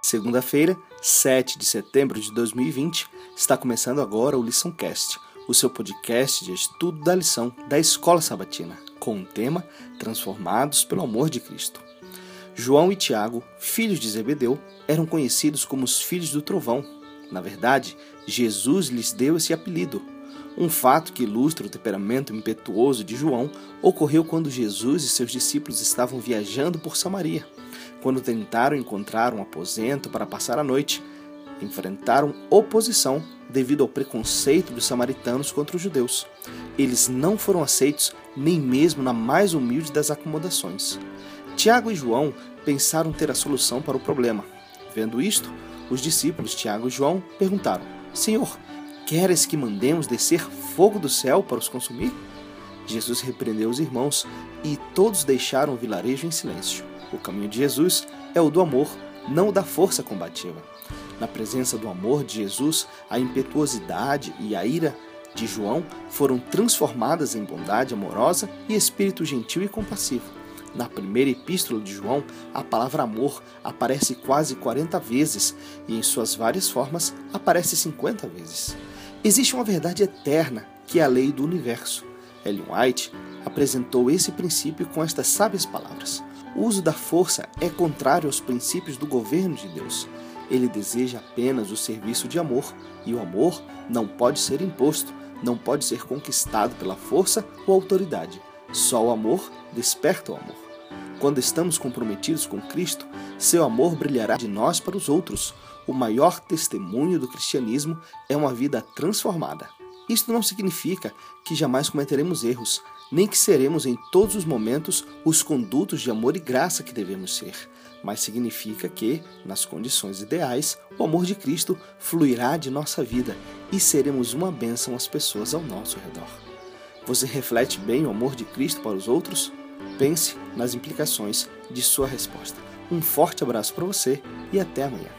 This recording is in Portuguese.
Segunda-feira, 7 de setembro de 2020, está começando agora o LiçãoCast, o seu podcast de estudo da lição da Escola Sabatina, com o tema Transformados pelo Amor de Cristo. João e Tiago, filhos de Zebedeu, eram conhecidos como os filhos do trovão. Na verdade, Jesus lhes deu esse apelido. Um fato que ilustra o temperamento impetuoso de João ocorreu quando Jesus e seus discípulos estavam viajando por Samaria. Quando tentaram encontrar um aposento para passar a noite, enfrentaram oposição devido ao preconceito dos samaritanos contra os judeus. Eles não foram aceitos nem mesmo na mais humilde das acomodações. Tiago e João pensaram ter a solução para o problema. Vendo isto, os discípulos Tiago e João perguntaram: Senhor, queres que mandemos descer fogo do céu para os consumir? Jesus repreendeu os irmãos e todos deixaram o vilarejo em silêncio. O caminho de Jesus é o do amor, não o da força combativa. Na presença do amor de Jesus, a impetuosidade e a ira de João foram transformadas em bondade amorosa e espírito gentil e compassivo. Na primeira epístola de João, a palavra amor aparece quase 40 vezes e, em suas várias formas, aparece 50 vezes. Existe uma verdade eterna que é a lei do universo. Ellen White apresentou esse princípio com estas sábias palavras: o uso da força é contrário aos princípios do governo de Deus. Ele deseja apenas o serviço de amor, e o amor não pode ser imposto, não pode ser conquistado pela força ou autoridade. Só o amor desperta o amor. Quando estamos comprometidos com Cristo, seu amor brilhará de nós para os outros. O maior testemunho do cristianismo é uma vida transformada. Isto não significa que jamais cometeremos erros, nem que seremos em todos os momentos os condutos de amor e graça que devemos ser, mas significa que, nas condições ideais, o amor de Cristo fluirá de nossa vida e seremos uma bênção às pessoas ao nosso redor. Você reflete bem o amor de Cristo para os outros? Pense nas implicações de sua resposta. Um forte abraço para você e até amanhã.